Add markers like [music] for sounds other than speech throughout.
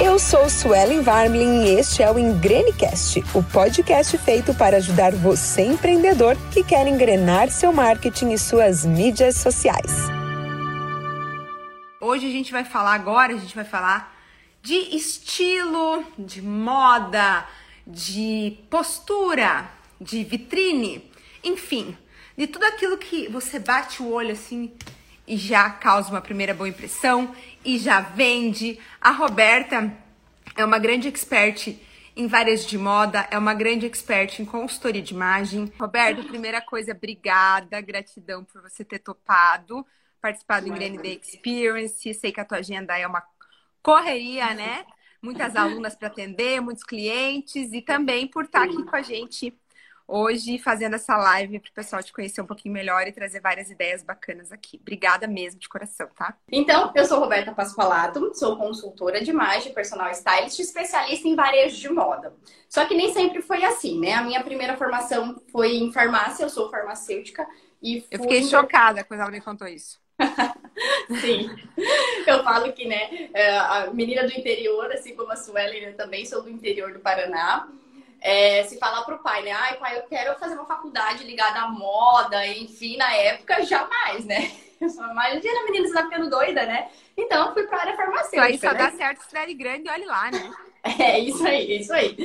Eu sou Suelen Varmlin e este é o Engrenecast, o podcast feito para ajudar você empreendedor que quer engrenar seu marketing e suas mídias sociais. Hoje a gente vai falar agora, a gente vai falar de estilo, de moda, de postura, de vitrine, enfim, de tudo aquilo que você bate o olho assim e já causa uma primeira boa impressão e já vende. A Roberta é uma grande expert em várias de moda, é uma grande expert em consultoria de imagem. Roberta, primeira coisa, obrigada, gratidão por você ter topado participar do Ingrane Day Experience. Sei que a tua agenda é uma correria, né? Muitas alunas para atender, muitos clientes e também por estar aqui com a gente hoje fazendo essa live para o pessoal te conhecer um pouquinho melhor e trazer várias ideias bacanas aqui. Obrigada mesmo de coração, tá? Então, eu sou Roberta Pasqualato, sou consultora de imagem, personal stylist, especialista em varejo de moda. Só que nem sempre foi assim, né? A minha primeira formação foi em farmácia, eu sou farmacêutica e fui... Eu fiquei chocada quando ela me contou isso. [laughs] Sim, eu falo que, né, é, a menina do interior, assim como a Suelen, eu também sou do interior do Paraná é, se falar pro pai, né? Ai, pai, eu quero fazer uma faculdade ligada à moda, enfim, na época, jamais, né? [laughs] Eu sou imagina, menina, você tá ficando doida, né? Então, fui pra área farmacêutica. Aí só né? dá certo cidade grande, olhe lá, né? [laughs] É, isso aí, isso aí.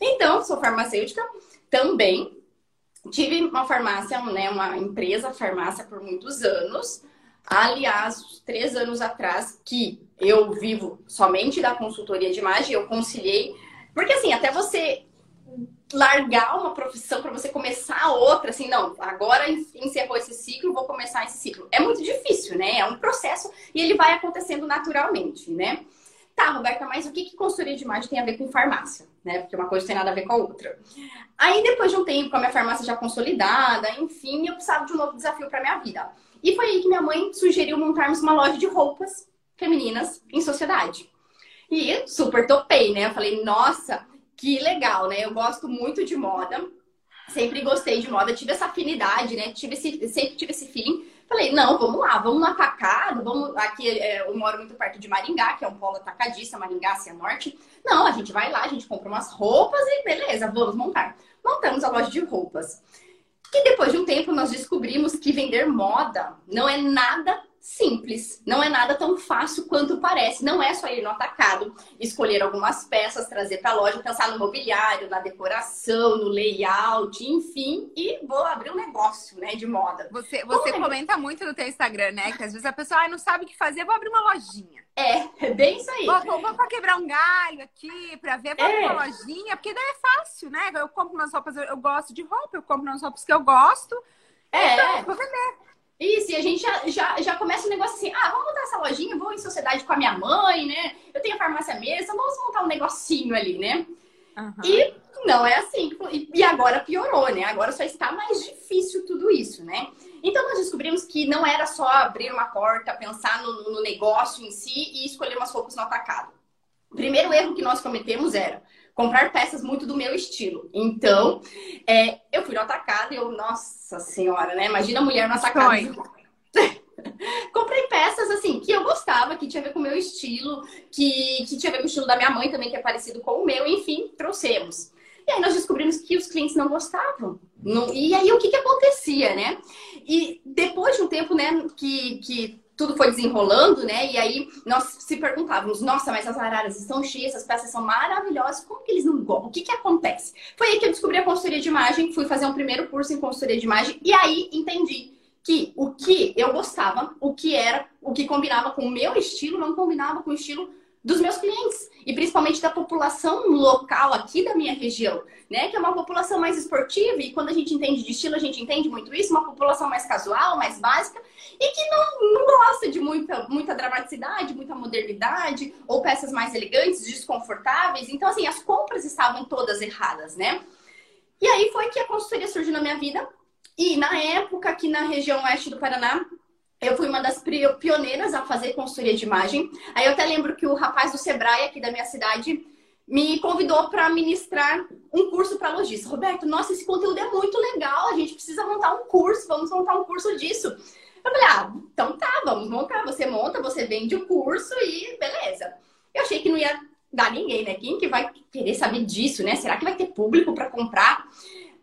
Então, sou farmacêutica também. Tive uma farmácia, né, uma empresa farmácia por muitos anos. Aliás, três anos atrás, que eu vivo somente da consultoria de imagem, eu conciliei. Porque, assim, até você largar uma profissão para você começar outra, assim, não, agora encerrou esse ciclo, vou começar esse ciclo. É muito difícil, né? É um processo e ele vai acontecendo naturalmente, né? Tá, Roberta, mas o que, que consultoria de imagem tem a ver com farmácia? Né? Porque uma coisa tem nada a ver com a outra. Aí, depois de um tempo, com a minha farmácia já consolidada, enfim, eu precisava de um novo desafio para minha vida. E foi aí que minha mãe sugeriu montarmos uma loja de roupas femininas em sociedade. E super topei, né? Eu falei, nossa, que legal, né? Eu gosto muito de moda, sempre gostei de moda, tive essa afinidade, né? Tive esse, sempre tive esse feeling. Falei, não, vamos lá, vamos no atacado, vamos. Aqui é, eu moro muito perto de Maringá, que é um polo atacadista, Maringá, Cianorte. Não, a gente vai lá, a gente compra umas roupas e beleza, vamos montar. Montamos a loja de roupas. E depois de um tempo nós descobrimos que vender moda não é nada simples. Não é nada tão fácil quanto parece. Não é só ir no atacado, escolher algumas peças, trazer para a loja, pensar no mobiliário, na decoração, no layout, enfim, e vou abrir um negócio, né, de moda. Você, você comenta muito no teu Instagram, né, que às vezes a pessoa ah, não sabe o que fazer, vou abrir uma lojinha. É, é bem isso aí. Vou, vou, vou para quebrar um galho aqui, para ver, vou é. abrir uma lojinha, porque daí é fácil, né? Eu compro umas roupas, eu, eu gosto de roupa, eu compro umas roupas que eu gosto. É. Então, vou vender. Isso, e a gente já, já, já começa um negócio assim, ah, vamos montar essa lojinha, vou em sociedade com a minha mãe, né? Eu tenho a farmácia mesmo, vamos montar um negocinho ali, né? Uhum. E não é assim. E agora piorou, né? Agora só está mais difícil tudo isso, né? Então nós descobrimos que não era só abrir uma porta, pensar no, no negócio em si e escolher umas roupas no atacado. O primeiro erro que nós cometemos era comprar peças muito do meu estilo. Então, é, eu fui no atacado e eu, nossa senhora, né? Imagina a mulher no atacado. [laughs] Comprei peças assim que eu gostava, que tinha a ver com o meu estilo, que, que tinha a ver com o estilo da minha mãe também, que é parecido com o meu, enfim, trouxemos. E aí nós descobrimos que os clientes não gostavam. Não, e aí o que, que acontecia, né? E depois de um tempo, né, que, que tudo foi desenrolando, né? E aí nós se perguntávamos, nossa, mas as araras estão cheias, as peças são maravilhosas, como que eles não gostam? O que que acontece? Foi aí que eu descobri a consultoria de imagem, fui fazer um primeiro curso em consultoria de imagem e aí entendi que o que eu gostava, o que era, o que combinava com o meu estilo, não combinava com o estilo dos meus clientes e principalmente da população local aqui da minha região, né? Que é uma população mais esportiva e quando a gente entende de estilo, a gente entende muito isso, uma população mais casual, mais básica e que não, não gosta de muita, muita dramaticidade, muita modernidade ou peças mais elegantes, desconfortáveis. Então, assim, as compras estavam todas erradas, né? E aí foi que a consultoria surgiu na minha vida e na época aqui na região oeste do Paraná eu fui uma das pioneiras a fazer consultoria de imagem. Aí eu até lembro que o rapaz do Sebrae aqui da minha cidade me convidou para ministrar um curso para lojista. Roberto, nossa, esse conteúdo é muito legal, a gente precisa montar um curso, vamos montar um curso disso. Eu falei, ah, então tá, vamos montar. Você monta, você vende o curso e beleza. Eu achei que não ia dá ninguém, né? Quem que vai querer saber disso, né? Será que vai ter público para comprar?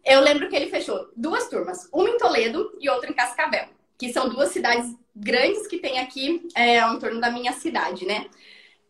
Eu lembro que ele fechou duas turmas, uma em Toledo e outra em Cascavel, que são duas cidades grandes que tem aqui é, em torno da minha cidade, né?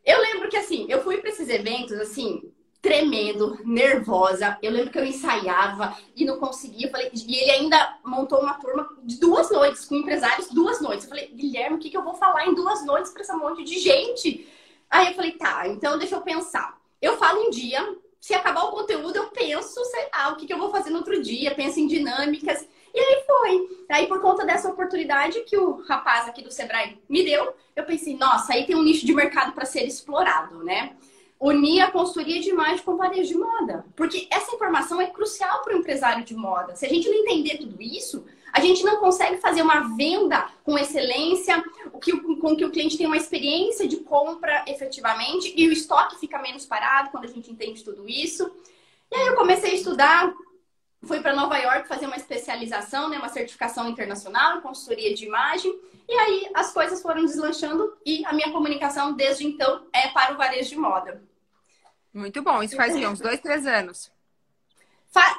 Eu lembro que assim, eu fui para esses eventos assim, tremendo, nervosa. Eu lembro que eu ensaiava e não conseguia. Falei, e ele ainda montou uma turma de duas noites, com empresários, duas noites. Eu falei, Guilherme, o que, que eu vou falar em duas noites para esse monte de gente? Aí eu falei, tá, então deixa eu pensar. Eu falo um dia, se acabar o conteúdo, eu penso, sei lá, o que, que eu vou fazer no outro dia, penso em dinâmicas. E aí foi. Aí, por conta dessa oportunidade que o rapaz aqui do Sebrae me deu, eu pensei, nossa, aí tem um nicho de mercado para ser explorado, né? unir a consultoria de imagem com varejo de moda. Porque essa informação é crucial para o empresário de moda. Se a gente não entender tudo isso, a gente não consegue fazer uma venda com excelência, com que o cliente tenha uma experiência de compra efetivamente e o estoque fica menos parado quando a gente entende tudo isso. E aí eu comecei a estudar, fui para Nova York fazer uma especialização, né, uma certificação internacional em consultoria de imagem. E aí as coisas foram deslanchando e a minha comunicação desde então é para o varejo de moda. Muito bom. Isso faz uns dois, três anos.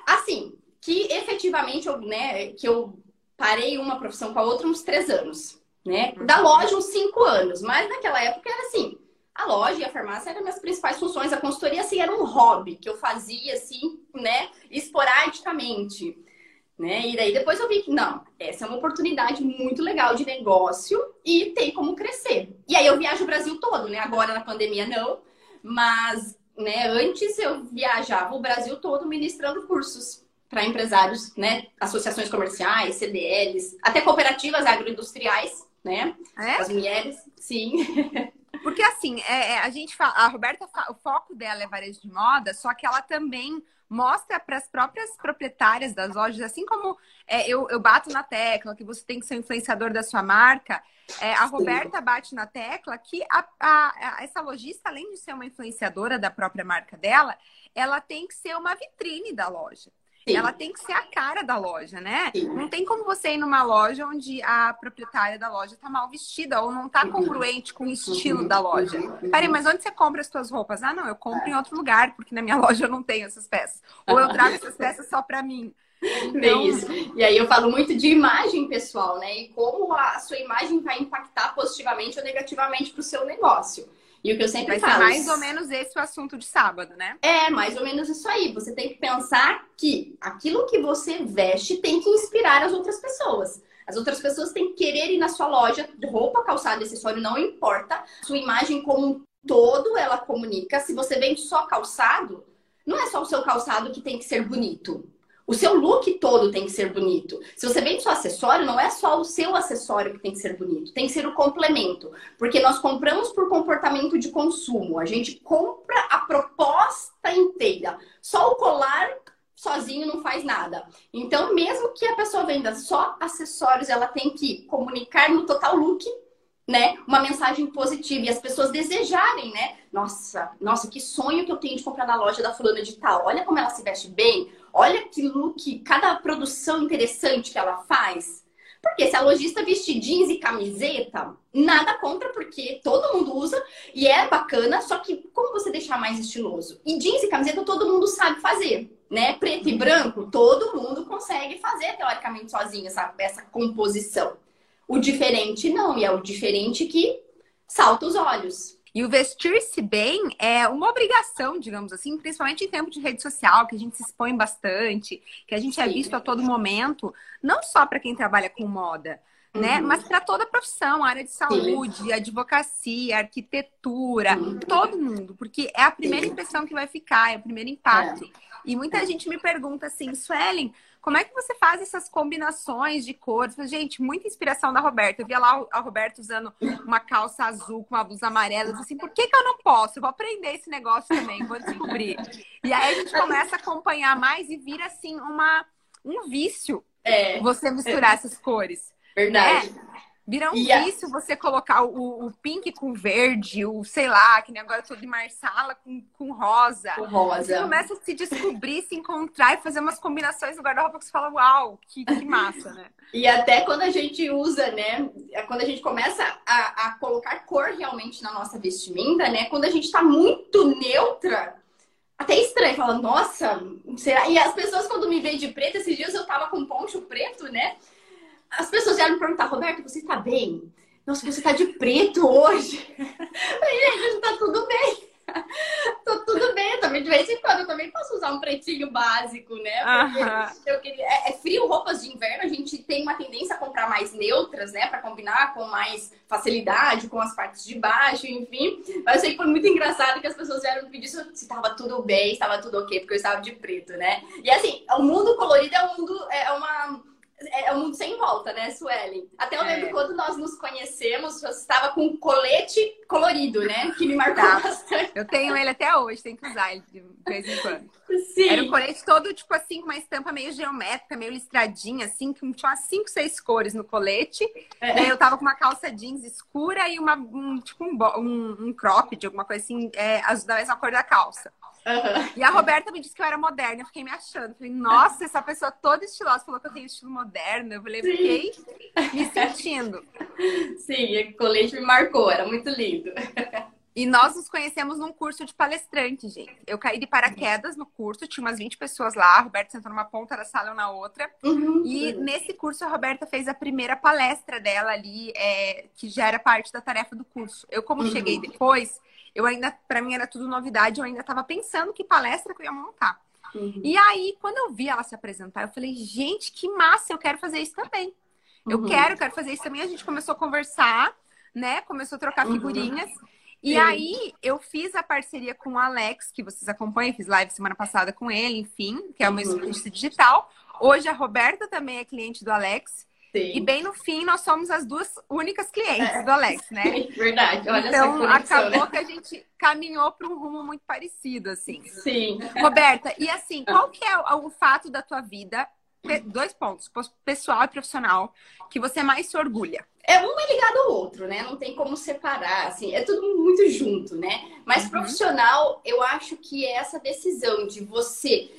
Assim, que efetivamente eu, né, que eu parei uma profissão com a outra uns três anos, né? Da loja uns cinco anos, mas naquela época era assim, a loja e a farmácia eram minhas principais funções. A consultoria assim era um hobby que eu fazia assim, né, esporadicamente. Né? E daí depois eu vi que não, essa é uma oportunidade muito legal de negócio e tem como crescer. E aí eu viajo o Brasil todo, né? Agora na pandemia não, mas né? Antes eu viajava o Brasil todo ministrando cursos para empresários, né? Associações comerciais, CDLs, até cooperativas agroindustriais, né? É? As mulheres, sim. [laughs] Porque assim, é, é, a gente fala, a Roberta, o foco dela é varejo de moda, só que ela também mostra para as próprias proprietárias das lojas, assim como é, eu, eu bato na tecla que você tem que ser um influenciador da sua marca, é, a Roberta bate na tecla que a, a, a, essa lojista, além de ser uma influenciadora da própria marca dela, ela tem que ser uma vitrine da loja. Sim. Ela tem que ser a cara da loja, né? Sim. Não tem como você ir numa loja onde a proprietária da loja tá mal vestida ou não tá uhum. congruente com o estilo da loja. Peraí, mas onde você compra as suas roupas? Ah, não, eu compro em outro lugar, porque na minha [laughs] loja eu não tenho essas peças. Ou eu trago essas peças só para mim. Então... isso. E aí eu falo muito de imagem pessoal, né? E como a sua imagem vai impactar positivamente ou negativamente para o seu negócio. E o que eu sempre Vai falo. Ser mais ou menos esse o assunto de sábado, né? É, mais ou menos isso aí. Você tem que pensar que aquilo que você veste tem que inspirar as outras pessoas. As outras pessoas têm que querer ir na sua loja, roupa, calçado, acessório, não importa. Sua imagem como um todo, ela comunica. Se você vende só calçado, não é só o seu calçado que tem que ser bonito. O seu look todo tem que ser bonito. Se você vende só acessório, não é só o seu acessório que tem que ser bonito, tem que ser o complemento. Porque nós compramos por comportamento de consumo. A gente compra a proposta inteira. Só o colar sozinho não faz nada. Então, mesmo que a pessoa venda só acessórios, ela tem que comunicar no total look né, uma mensagem positiva e as pessoas desejarem, né? Nossa, nossa, que sonho que eu tenho de comprar na loja da fulana de tal. Olha como ela se veste bem. Olha que look, cada produção interessante que ela faz. Porque se a lojista vestir jeans e camiseta, nada contra, porque todo mundo usa e é bacana, só que como você deixar mais estiloso? E jeans e camiseta todo mundo sabe fazer, né? Preto e uhum. branco, todo mundo consegue fazer teoricamente sozinho essa, essa composição. O diferente não, e é o diferente que salta os olhos. E o vestir-se bem é uma obrigação, digamos assim, principalmente em tempo de rede social, que a gente se expõe bastante, que a gente é Sim. é visto a todo momento, não só para quem trabalha com moda, né? Uhum. Mas para toda a profissão, área de saúde, Sim. advocacia, arquitetura, uhum. todo mundo, porque é a primeira impressão que vai ficar, é o primeiro impacto. É. E muita é. gente me pergunta assim, Suelen, como é que você faz essas combinações de cores? Gente, muita inspiração da Roberta. Eu via lá a Roberta usando uma calça azul com uma blusa amarela. Eu disse assim, por que, que eu não posso? Eu vou aprender esse negócio também, vou descobrir. E aí a gente começa a acompanhar mais e vira assim uma, um vício é. você misturar essas cores. Verdade. Né? Vira um vício você colocar o, o, pink com verde, o sei lá, que nem agora tô de marsala com, com rosa. Com rosa. Você começa a se descobrir, se encontrar e fazer umas combinações no guarda-roupa que você fala, uau, que, que massa, né? E até quando a gente usa, né? É quando a gente começa a, a colocar cor realmente na nossa vestimenta, né? Quando a gente tá muito neutra, até estranho, falando, nossa, será? E as pessoas, quando me veem de preto, esses dias eu tava com poncho preto, né? As pessoas vieram me perguntar, Roberto, você está bem? Nossa, você está de preto hoje. Falei, gente, tá tudo bem. [laughs] Tô tudo bem, também de vez em quando eu também posso usar um pretinho básico, né? Eu queria... é, é, frio, roupas de inverno, a gente tem uma tendência a comprar mais neutras, né? Para combinar com mais facilidade, com as partes de baixo, enfim. Mas eu sei que foi muito engraçado que as pessoas vieram me pedir se estava tudo bem, estava tudo ok, porque eu estava de preto, né? E assim, o mundo colorido é um mundo, é uma é, é um mundo sem volta, né, Suelen? Até eu lembro é. quando nós nos conhecemos, você estava com um colete colorido, né? Que me marcou tá. bastante. Eu tenho ele até hoje, tem que usar ele de vez em quando. Sim. Era um colete todo, tipo assim, com uma estampa meio geométrica, meio listradinha, assim, que tinha umas 5, 6 cores no colete. É. Eu tava com uma calça jeans escura e uma, um, tipo um, um, um cropped, alguma coisa assim, é, da mesma cor da calça. Uhum. E a Roberta me disse que eu era moderna, eu fiquei me achando. Falei, nossa, essa pessoa toda estilosa falou que eu tenho estilo moderno. Eu falei, fiquei me sentindo. Sim, o colete me marcou, era muito lindo. E nós nos conhecemos num curso de palestrante, gente. Eu caí de paraquedas no curso, tinha umas 20 pessoas lá, a Roberta sentou numa ponta da sala, eu na outra. Uhum. E nesse curso a Roberta fez a primeira palestra dela ali, é, que já era parte da tarefa do curso. Eu, como uhum. cheguei depois, eu ainda, para mim era tudo novidade, eu ainda estava pensando que palestra que eu ia montar. Uhum. E aí, quando eu vi ela se apresentar, eu falei, gente, que massa, eu quero fazer isso também. Eu uhum. quero, quero fazer isso também. A gente começou a conversar, né? Começou a trocar uhum. figurinhas. E Sim. aí, eu fiz a parceria com o Alex, que vocês acompanham, fiz live semana passada com ele, enfim, que é o meu uhum. digital. Hoje a Roberta também é cliente do Alex. Sim. E bem no fim, nós somos as duas únicas clientes é. do Alex, né? [laughs] Verdade. Olha então, acabou né? que a gente caminhou para um rumo muito parecido, assim. Sim. Roberta, e assim, qual que é o fato da tua vida, dois pontos, pessoal e profissional, que você mais se orgulha? É um é ligado ao outro, né? Não tem como separar, assim, é tudo muito junto, né? Mas uhum. profissional, eu acho que é essa decisão de você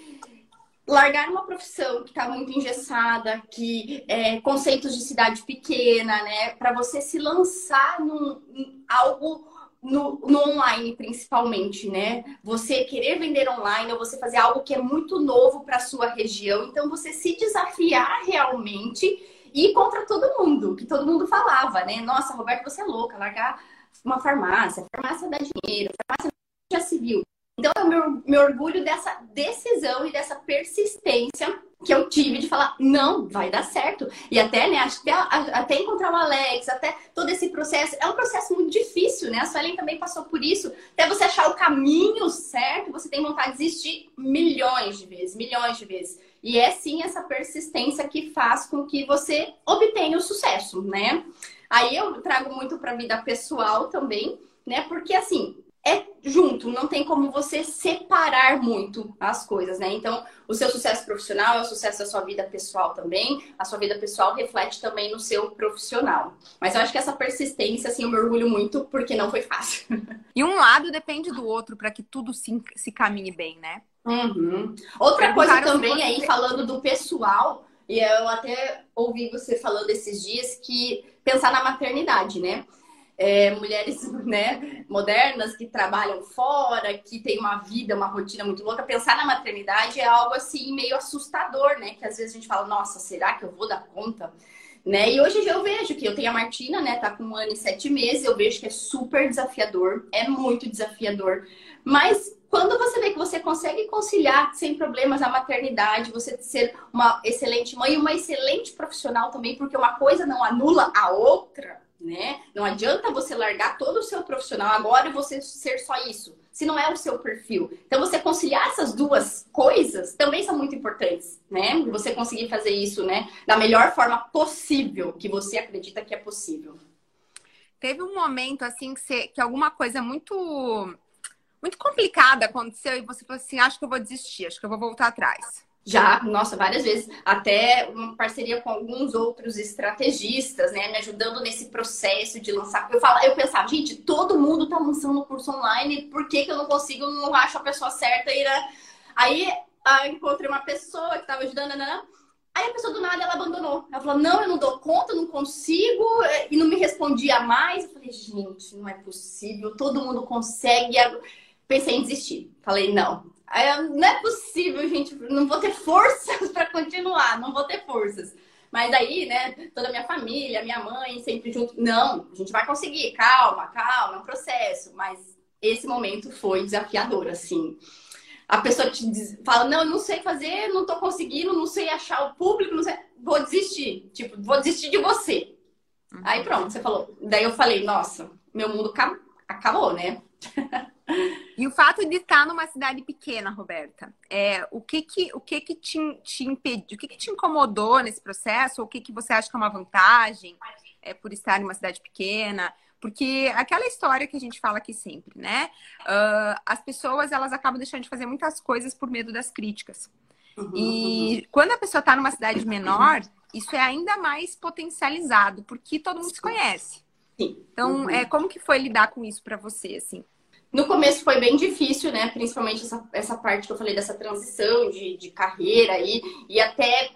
largar uma profissão que está muito engessada, que é, conceitos de cidade pequena, né? Para você se lançar num, em algo no, no, online, principalmente, né? Você querer vender online ou você fazer algo que é muito novo para sua região. Então, você se desafiar realmente e ir contra todo mundo, que todo mundo falava, né? Nossa, Roberto, você é louca, largar uma farmácia, farmácia dá dinheiro, farmácia já viu. Então, eu me, orgulho dessa decisão e dessa persistência que eu tive de falar, não, vai dar certo. E até, né, até, até encontrar o Alex, até todo esse processo, é um processo muito difícil, né? A Suelen também passou por isso. Até você achar o caminho certo, você tem vontade de desistir milhões de vezes, milhões de vezes. E é sim essa persistência que faz com que você obtenha o sucesso, né? Aí eu trago muito para a vida pessoal também, né? Porque assim, é junto, não tem como você separar muito as coisas, né? Então, o seu sucesso profissional é o sucesso da sua vida pessoal também, a sua vida pessoal reflete também no seu profissional. Mas eu acho que essa persistência, assim, eu me orgulho muito porque não foi fácil. [laughs] E um lado depende do outro para que tudo se, se caminhe bem, né? Uhum. Outra coisa também aí, falando do pessoal, e eu até ouvi você falando esses dias que pensar na maternidade, né? É, mulheres [laughs] né, modernas que trabalham fora, que têm uma vida, uma rotina muito louca, pensar na maternidade é algo assim meio assustador, né? Que às vezes a gente fala, nossa, será que eu vou dar conta? Né? E hoje eu vejo que eu tenho a Martina, né? Tá com um ano e sete meses, eu vejo que é super desafiador, é muito desafiador. Mas quando você vê que você consegue conciliar sem problemas a maternidade, você ser uma excelente mãe e uma excelente profissional também, porque uma coisa não anula a outra, né? Não adianta você largar todo o seu profissional agora e você ser só isso, se não é o seu perfil. Então, você conciliar essas duas coisas também são muito importantes, né? Você conseguir fazer isso, né, da melhor forma possível, que você acredita que é possível. Teve um momento, assim, que, você, que alguma coisa muito, muito complicada aconteceu e você falou assim: acho que eu vou desistir, acho que eu vou voltar atrás. Já, nossa, várias vezes. Até uma parceria com alguns outros estrategistas, né? Me ajudando nesse processo de lançar. Eu, falo, eu pensava, gente, todo mundo tá lançando curso online, por que, que eu não consigo, não acho a pessoa certa? E, né? Aí ah, encontrei uma pessoa que estava ajudando, né? Aí a pessoa do nada ela abandonou. Ela falou: Não, eu não dou conta, não consigo, e não me respondia mais. Eu falei: Gente, não é possível, todo mundo consegue. Pensei em desistir. Falei: Não, não é possível, gente, não vou ter forças [laughs] para continuar, não vou ter forças. Mas aí, né, toda a minha família, minha mãe, sempre junto. Não, a gente vai conseguir, calma, calma, é um processo. Mas esse momento foi desafiador, assim a pessoa te diz, fala, não, eu não sei fazer, não tô conseguindo, não sei achar o público, não sei, vou desistir. Tipo, vou desistir de você. Uhum. Aí pronto, você falou. Daí eu falei, nossa, meu mundo acabou, né? [laughs] E o fato de estar numa cidade pequena, Roberta, é, o que que, o que, que te, te impediu, o que, que te incomodou nesse processo? Ou o que, que você acha que é uma vantagem é, por estar em uma cidade pequena? Porque aquela história que a gente fala aqui sempre, né? Uh, as pessoas, elas acabam deixando de fazer muitas coisas por medo das críticas. Uhum, e uhum. quando a pessoa está numa cidade menor, isso é ainda mais potencializado, porque todo mundo se conhece. Sim. Então, uhum. é, como que foi lidar com isso para você, assim? No começo foi bem difícil, né? Principalmente essa, essa parte que eu falei dessa transição de, de carreira aí, e até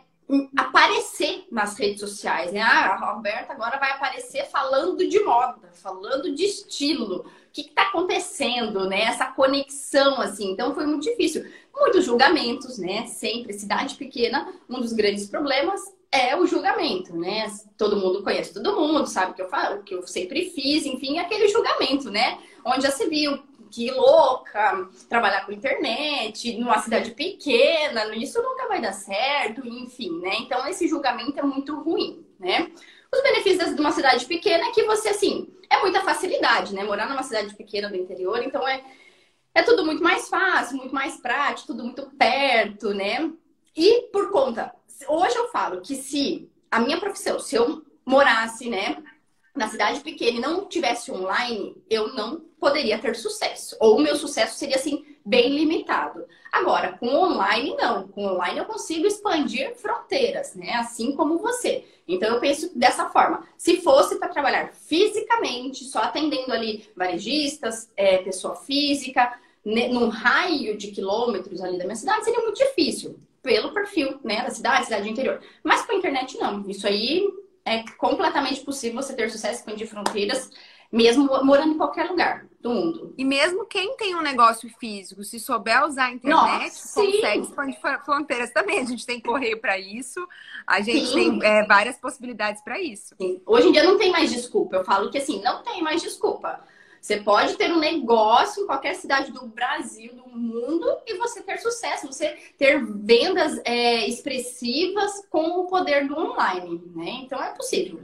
aparecer nas redes sociais, né? Ah, a Roberta agora vai aparecer falando de moda, falando de estilo. O que está acontecendo, né? Essa conexão, assim. Então, foi muito difícil. Muitos julgamentos, né? Sempre, cidade pequena, um dos grandes problemas é o julgamento, né? Todo mundo conhece todo mundo, sabe o que eu falo, o que eu sempre fiz, enfim, aquele julgamento, né? Onde já se viu que louca, trabalhar com internet, numa cidade pequena, isso nunca vai dar certo, enfim, né? Então esse julgamento é muito ruim, né? Os benefícios de uma cidade pequena é que você, assim, é muita facilidade, né? Morar numa cidade pequena do interior, então é, é tudo muito mais fácil, muito mais prático, tudo muito perto, né? E por conta, hoje eu falo que se a minha profissão, se eu morasse, né, na cidade pequena e não tivesse online, eu não poderia ter sucesso. Ou o meu sucesso seria assim bem limitado. Agora, com online não. Com online eu consigo expandir fronteiras, né? Assim como você. Então eu penso dessa forma. Se fosse para trabalhar fisicamente, só atendendo ali varejistas, é, pessoa física, né, num raio de quilômetros ali da minha cidade, seria muito difícil. Pelo perfil, né, da cidade, cidade interior. Mas com a internet, não. Isso aí é completamente possível você ter sucesso, expandir fronteiras, mesmo morando em qualquer lugar do mundo. E mesmo quem tem um negócio físico, se souber usar a internet, Nossa, consegue expandir fronteiras também. A gente tem correio para isso, a gente sim. tem é, várias possibilidades para isso. Sim. Hoje em dia não tem mais desculpa. Eu falo que assim, não tem mais desculpa. Você pode ter um negócio em qualquer cidade do Brasil, do mundo, e você ter sucesso, você ter vendas é, expressivas com o poder do online, né? Então é possível.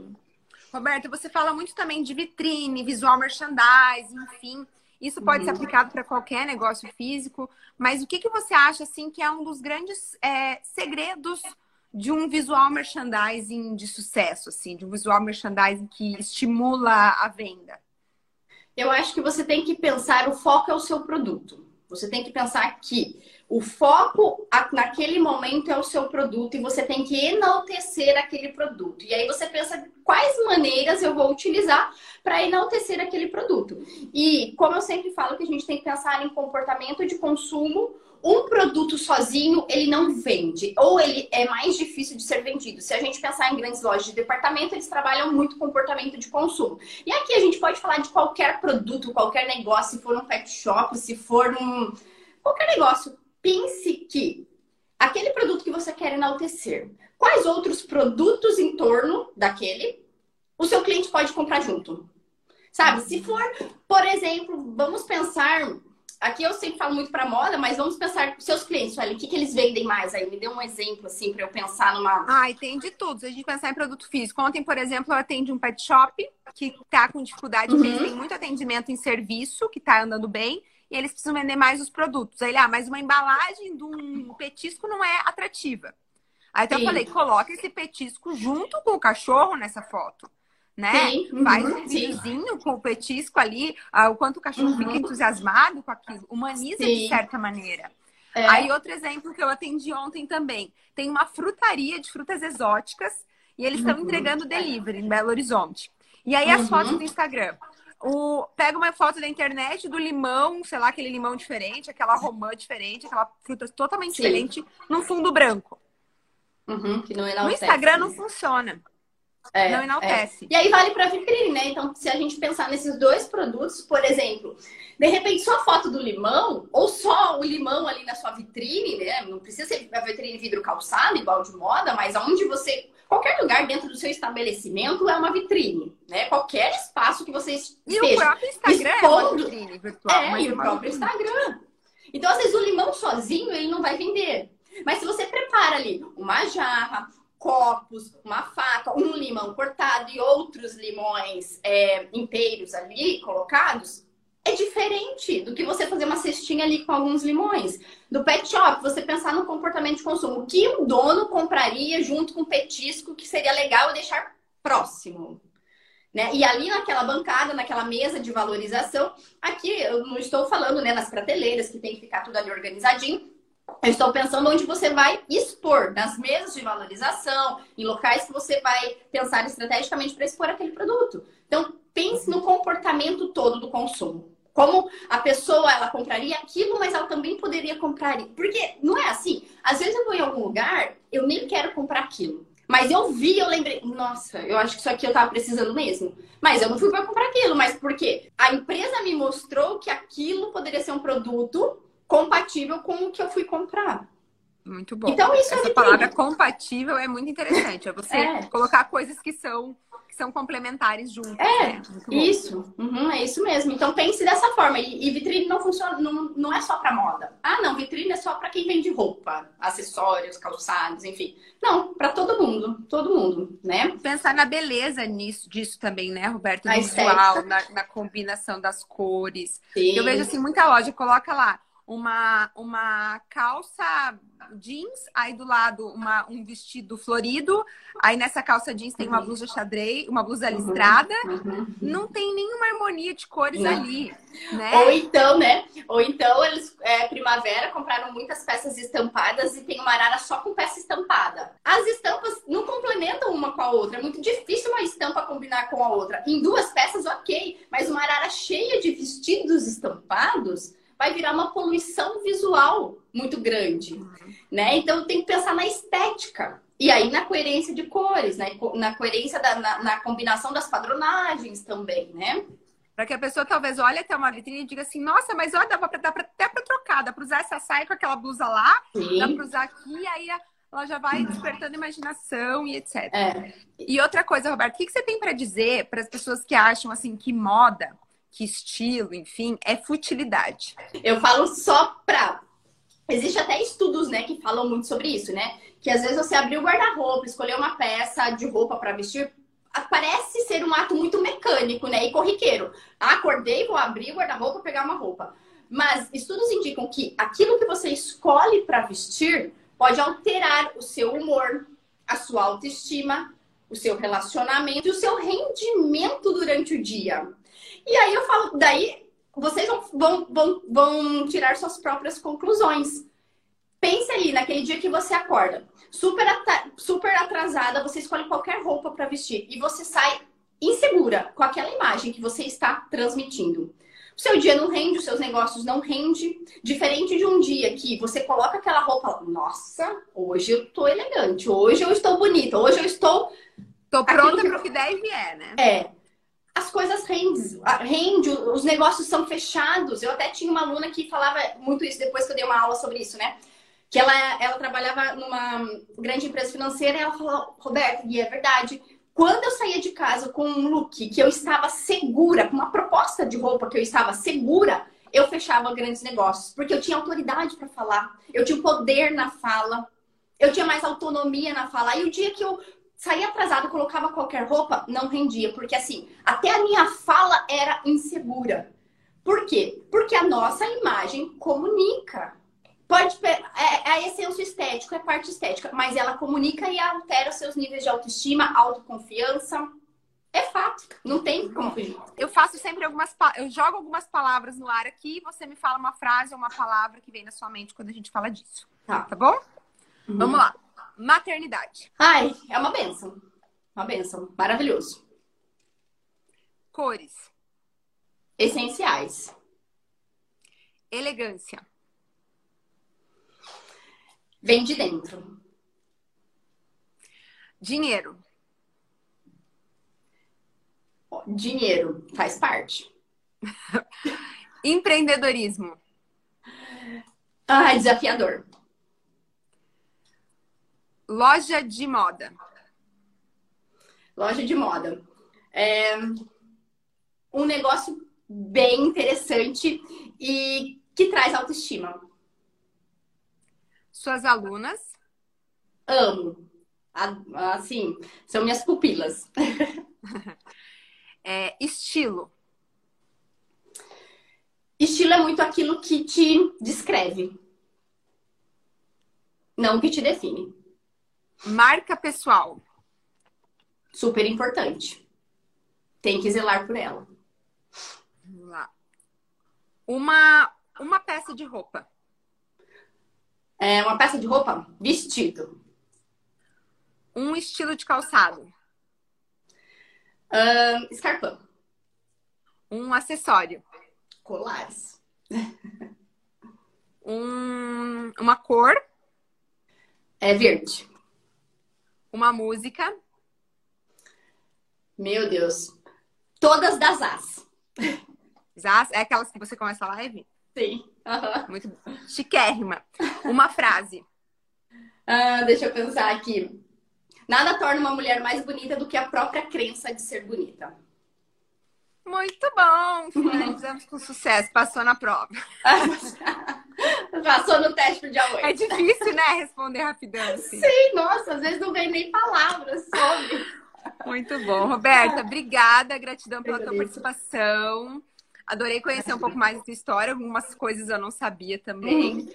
Roberta, você fala muito também de vitrine, visual merchandising, enfim. Isso pode uhum. ser aplicado para qualquer negócio físico, mas o que, que você acha assim que é um dos grandes é, segredos de um visual merchandising de sucesso, assim, de um visual merchandising que estimula a venda? Eu acho que você tem que pensar o foco é o seu produto. Você tem que pensar que o foco naquele momento é o seu produto e você tem que enaltecer aquele produto. E aí você pensa quais maneiras eu vou utilizar para enaltecer aquele produto. E como eu sempre falo que a gente tem que pensar em comportamento de consumo um produto sozinho, ele não vende. Ou ele é mais difícil de ser vendido. Se a gente pensar em grandes lojas de departamento, eles trabalham muito comportamento de consumo. E aqui a gente pode falar de qualquer produto, qualquer negócio, se for um pet shop, se for um. qualquer negócio. Pense que aquele produto que você quer enaltecer, quais outros produtos em torno daquele o seu cliente pode comprar junto? Sabe? Se for, por exemplo, vamos pensar aqui eu sempre falo muito para moda, mas vamos pensar seus clientes, olha, o que, que eles vendem mais aí? Me dê um exemplo, assim, para eu pensar numa. Ah, tem de tudo. Se a gente pensar em produto físico. Ontem, por exemplo, eu atendi um pet shop que tá com dificuldade, uhum. eles têm muito atendimento em serviço, que tá andando bem, e eles precisam vender mais os produtos. Aí ah, mas uma embalagem de um petisco não é atrativa. Aí então eu falei, coloca esse petisco junto com o cachorro nessa foto né? Sim. Faz um videozinho com o petisco ali, ah, o quanto o cachorro uhum. fica entusiasmado com aquilo. Humaniza Sim. de certa maneira. É. Aí, outro exemplo que eu atendi ontem também. Tem uma frutaria de frutas exóticas e eles estão uhum. entregando delivery em Belo Horizonte. E aí, as uhum. fotos do Instagram. O, pega uma foto da internet do limão, sei lá, aquele limão diferente, aquela romã diferente, aquela fruta totalmente Sim. diferente, num fundo branco. Uhum, que não no Instagram não funciona. É, não enaltece. É. E aí vale para vitrine, né? Então, se a gente pensar nesses dois produtos, por exemplo, de repente só a foto do limão, ou só o limão ali na sua vitrine, né? Não precisa ser a vitrine vidro calçado, igual de moda, mas aonde você. Qualquer lugar dentro do seu estabelecimento é uma vitrine, né? Qualquer espaço que você esteja. E o próprio Instagram expondo... é uma vitrine virtual. É, e o próprio Instagram. Então, às vezes, o limão sozinho, ele não vai vender. Mas se você prepara ali uma jarra, copos, uma faca, um limão cortado e outros limões é, inteiros ali colocados, é diferente do que você fazer uma cestinha ali com alguns limões. Do pet shop, você pensar no comportamento de consumo. O que o dono compraria junto com o petisco que seria legal deixar próximo? Né? E ali naquela bancada, naquela mesa de valorização, aqui eu não estou falando né, nas prateleiras, que tem que ficar tudo ali organizadinho, eu estou pensando onde você vai expor, nas mesas de valorização, em locais que você vai pensar estrategicamente para expor aquele produto. Então, pense no comportamento todo do consumo. Como a pessoa ela compraria aquilo, mas ela também poderia comprar. Porque não é assim. Às vezes eu vou em algum lugar, eu nem quero comprar aquilo. Mas eu vi, eu lembrei, nossa, eu acho que isso aqui eu tava precisando mesmo. Mas eu não fui para comprar aquilo, mas por quê? A empresa me mostrou que aquilo poderia ser um produto compatível com o que eu fui comprar. Muito bom. Então, isso Essa é palavra compatível é muito interessante. É você é. colocar coisas que são são complementares juntos. É, né? isso. Uhum, é isso mesmo. Então pense dessa forma. E, e, vitrine não funciona, não, não é só para moda. Ah, não, vitrine é só para quem vende roupa, acessórios, calçados, enfim. Não, para todo mundo, todo mundo, né? Pensar na beleza nisso, disso também, né, Roberto? No visual, na, na, combinação das cores. Sim. Eu vejo assim, muita loja coloca lá uma, uma calça jeans, aí do lado uma, um vestido florido, aí nessa calça jeans tem uma blusa xadrez, uma blusa uhum. listrada. Uhum. Não tem nenhuma harmonia de cores Não. ali, né? Ou então, né? Ou então eles, é, primavera, compraram muitas peças estampadas e tem uma arara só com peça estampada. As estampas não complementam uma com a outra. É muito difícil uma estampa combinar com a outra. Em duas peças, ok. Mas uma arara cheia de vestidos estampados vai virar uma poluição visual muito grande, uhum. né? Então tem que pensar na estética. E aí na coerência de cores, né? na coerência da, na, na combinação das padronagens também, né? Para que a pessoa talvez olhe até uma vitrine e diga assim, nossa, mas olha, dá, pra, dá pra, até para trocar, dá para usar essa saia com aquela blusa lá, Sim. dá para usar aqui, aí ela já vai despertando imaginação e etc. É. E outra coisa, Roberto, o que, que você tem para dizer para as pessoas que acham assim que moda que estilo, enfim, é futilidade. Eu falo só pra. Existe até estudos, né, que falam muito sobre isso, né? Que às vezes você abrir o guarda-roupa, escolher uma peça de roupa para vestir, parece ser um ato muito mecânico, né? E corriqueiro. Acordei, vou abrir o guarda-roupa, pegar uma roupa. Mas estudos indicam que aquilo que você escolhe para vestir pode alterar o seu humor, a sua autoestima, o seu relacionamento e o seu rendimento durante o dia. E aí eu falo, daí vocês vão, vão, vão tirar suas próprias conclusões. Pense ali naquele dia que você acorda, super, super atrasada, você escolhe qualquer roupa para vestir e você sai insegura com aquela imagem que você está transmitindo. O seu dia não rende, os seus negócios não rendem. Diferente de um dia que você coloca aquela roupa, nossa, hoje eu tô elegante, hoje eu estou bonita, hoje eu estou. Tô pronta para o que deve é, né? É as coisas rendem, rende, os negócios são fechados. Eu até tinha uma aluna que falava muito isso depois que eu dei uma aula sobre isso, né? Que ela, ela trabalhava numa grande empresa financeira e ela falou, Roberto, e é verdade, quando eu saía de casa com um look que eu estava segura, com uma proposta de roupa que eu estava segura, eu fechava grandes negócios, porque eu tinha autoridade para falar, eu tinha poder na fala, eu tinha mais autonomia na fala. E o dia que eu saía atrasado, colocava qualquer roupa, não rendia. Porque assim, até a minha fala era insegura. Por quê? Porque a nossa imagem comunica. Pode é, é a essência estética, é parte estética, mas ela comunica e altera seus níveis de autoestima, autoconfiança, É fato, não tem como. Eu faço sempre algumas. Eu jogo algumas palavras no ar aqui e você me fala uma frase ou uma palavra que vem na sua mente quando a gente fala disso. Tá, tá bom? Uhum. Vamos lá. Maternidade. Ai, é uma benção. Uma benção. Maravilhoso. Cores. Essenciais. Elegância. Vem de dentro. Dinheiro. Dinheiro faz parte. [laughs] Empreendedorismo. Ah, desafiador. Loja de moda. Loja de moda. É um negócio bem interessante e que traz autoestima. Suas alunas? Amo. Assim, são minhas pupilas. [laughs] É, estilo. Estilo é muito aquilo que te descreve, não que te define. Marca pessoal. Super importante. Tem que zelar por ela. Vamos lá. Uma, uma peça de roupa. É uma peça de roupa? Vestido. Um estilo de calçado. Uh, escarpão. Um acessório. Colares. um, uma cor. É verde. Uma música. Meu Deus. Todas das As. As? É aquelas que você começa a live? Sim. Uhum. Muito chiquérrima. Uma frase. Uh, deixa eu pensar aqui. Nada torna uma mulher mais bonita do que a própria crença de ser bonita. Muito bom! [laughs] Finalizamos com sucesso. Passou na prova. [laughs] Passou no teste pro dia 8. É difícil, né? Responder rapidão. Assim. Sim, nossa, às vezes não vem nem palavras sobre. Muito bom. Roberta, obrigada. Gratidão pela tua participação. Adorei conhecer um pouco mais da tua história. Algumas coisas eu não sabia também. Hum.